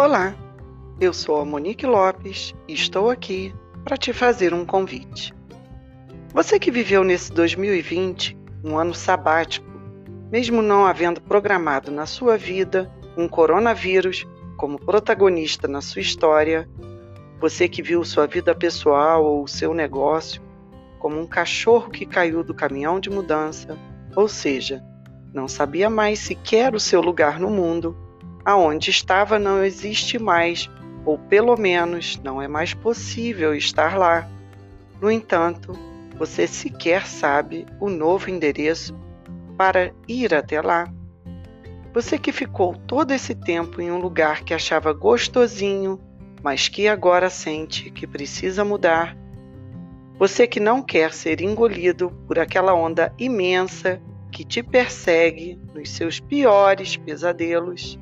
Olá, eu sou a Monique Lopes e estou aqui para te fazer um convite. Você que viveu nesse 2020 um ano sabático, mesmo não havendo programado na sua vida um coronavírus como protagonista na sua história, você que viu sua vida pessoal ou seu negócio como um cachorro que caiu do caminhão de mudança, ou seja, não sabia mais sequer o seu lugar no mundo, aonde estava não existe mais, ou pelo menos não é mais possível estar lá. No entanto, você sequer sabe o novo endereço para ir até lá. Você que ficou todo esse tempo em um lugar que achava gostosinho, mas que agora sente que precisa mudar. Você que não quer ser engolido por aquela onda imensa que te persegue nos seus piores pesadelos.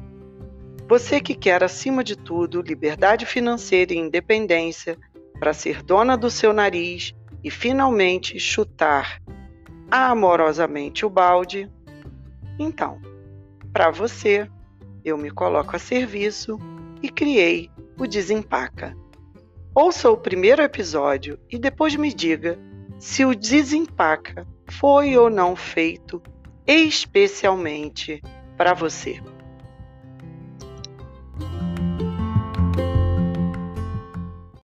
Você que quer, acima de tudo, liberdade financeira e independência para ser dona do seu nariz e finalmente chutar amorosamente o balde. Então, para você, eu me coloco a serviço e criei o Desempaca. Ouça o primeiro episódio e depois me diga se o Desempaca foi ou não feito especialmente para você.